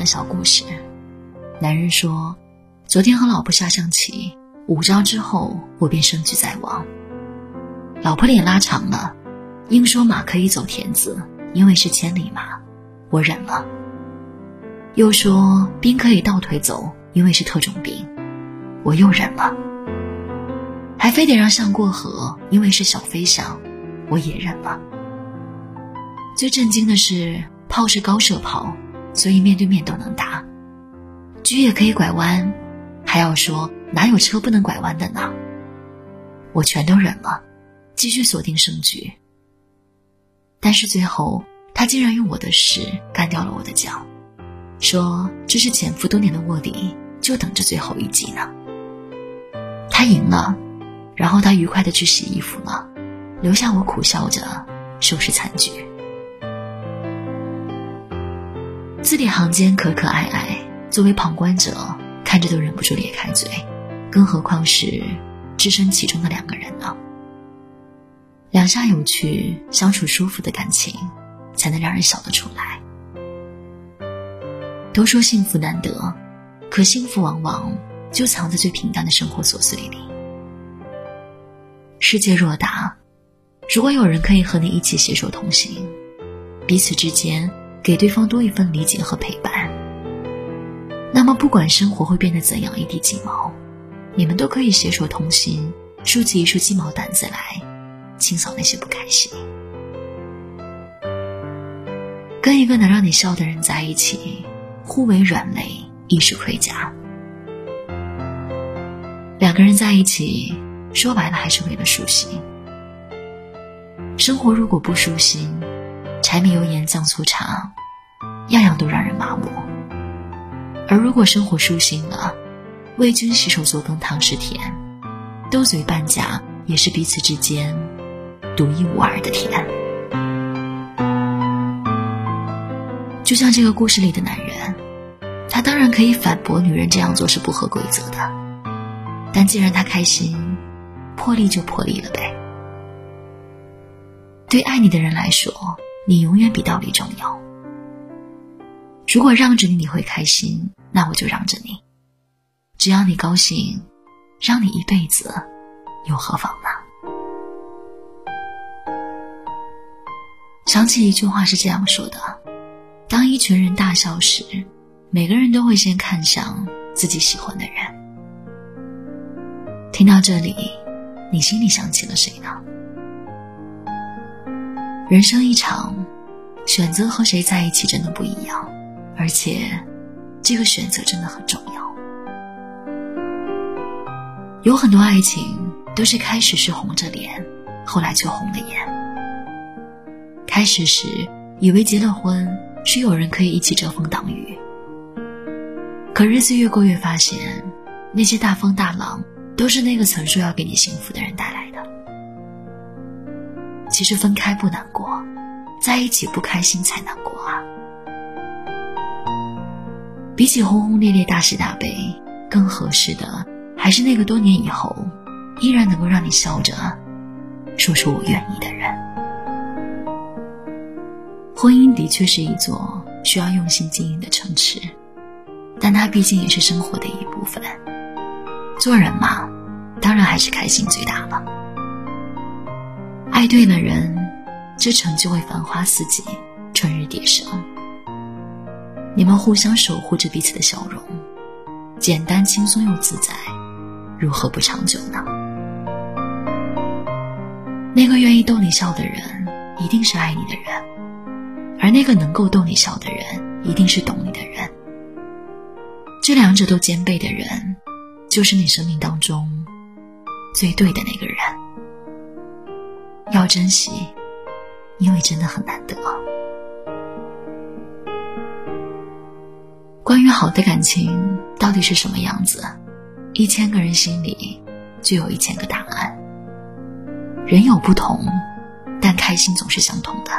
的小故事。男人说：“昨天和老婆下象棋，五招之后我便胜局在望。”老婆脸拉长了，硬说马可以走田字，因为是千里马，我忍了。又说兵可以倒腿走，因为是特种兵，我又忍了。还非得让象过河，因为是小飞象，我也忍了。最震惊的是炮是高射炮，所以面对面都能打。车也可以拐弯，还要说哪有车不能拐弯的呢？我全都忍了。继续锁定胜局，但是最后他竟然用我的事干掉了我的将，说这是潜伏多年的卧底，就等着最后一击呢。他赢了，然后他愉快的去洗衣服了，留下我苦笑着收拾残局。字里行间可可爱爱，作为旁观者看着都忍不住咧开嘴，更何况是置身其中的两个人呢？两下有趣、相处舒服的感情，才能让人笑得出来。都说幸福难得，可幸福往往就藏在最平淡的生活琐碎里。世界若大，如果有人可以和你一起携手同行，彼此之间给对方多一份理解和陪伴，那么不管生活会变得怎样一地鸡毛，你们都可以携手同行，竖起一束鸡毛掸子来。清扫那些不开心，跟一个能让你笑的人在一起，互为软肋亦是盔甲。两个人在一起，说白了还是为了舒心。生活如果不舒心，柴米油盐酱醋茶，样样都让人麻木。而如果生活舒心了，为君洗手做羹汤是甜，斗嘴半价也是彼此之间。独一无二的甜，就像这个故事里的男人，他当然可以反驳女人这样做是不合规则的，但既然他开心，破例就破例了呗。对爱你的人来说，你永远比道理重要。如果让着你你会开心，那我就让着你，只要你高兴，让你一辈子，又何妨呢？想起一句话是这样说的：当一群人大笑时，每个人都会先看向自己喜欢的人。听到这里，你心里想起了谁呢？人生一场，选择和谁在一起真的不一样，而且这个选择真的很重要。有很多爱情都是开始是红着脸，后来却红了眼。开始时以为结了婚是有人可以一起遮风挡雨，可日子越过越发现，那些大风大浪都是那个曾说要给你幸福的人带来。其实分开不难过，在一起不开心才难过啊！比起轰轰烈烈大喜大悲，更合适的还是那个多年以后依然能够让你笑着说出我愿意的人。婚姻的确是一座需要用心经营的城池，但它毕竟也是生活的一部分。做人嘛，当然还是开心最大了。爱对了人，这城就会繁花似锦，春日蝶生。你们互相守护着彼此的笑容，简单轻松又自在，如何不长久呢？那个愿意逗你笑的人，一定是爱你的人。而那个能够逗你笑的人，一定是懂你的人。这两者都兼备的人，就是你生命当中最对的那个人。要珍惜，因为真的很难得。关于好的感情到底是什么样子，一千个人心里就有一千个答案。人有不同，但开心总是相同的。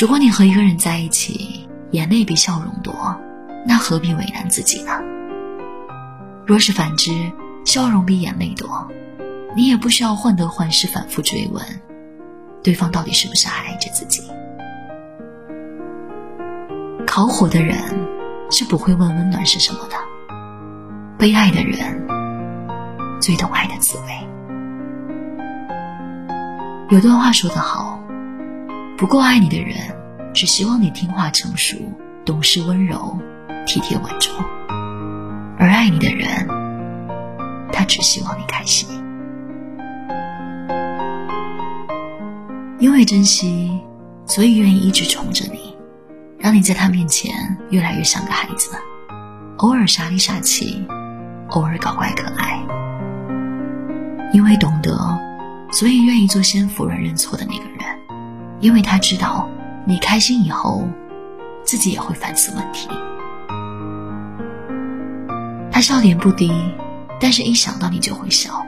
如果你和一个人在一起，眼泪比笑容多，那何必为难自己呢？若是反之，笑容比眼泪多，你也不需要患得患失，反复追问对方到底是不是还爱着自己。烤火的人是不会问温暖是什么的，被爱的人最懂爱的滋味。有段话说得好，不够爱你的人，只希望你听话成熟、懂事温柔、体贴稳重；而爱你的人，他只希望你开心。因为珍惜，所以愿意一直宠着你，让你在他面前越来越像个孩子，偶尔傻里傻气，偶尔搞怪可爱。因为懂得，所以愿意做先服人认错的那个人，因为他知道你开心以后，自己也会反思问题。他笑点不低，但是一想到你就会笑，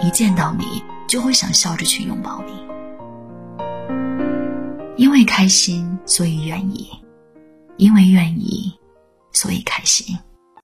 一见到你就会想笑着去拥抱你。因为开心，所以愿意；因为愿意，所以开心。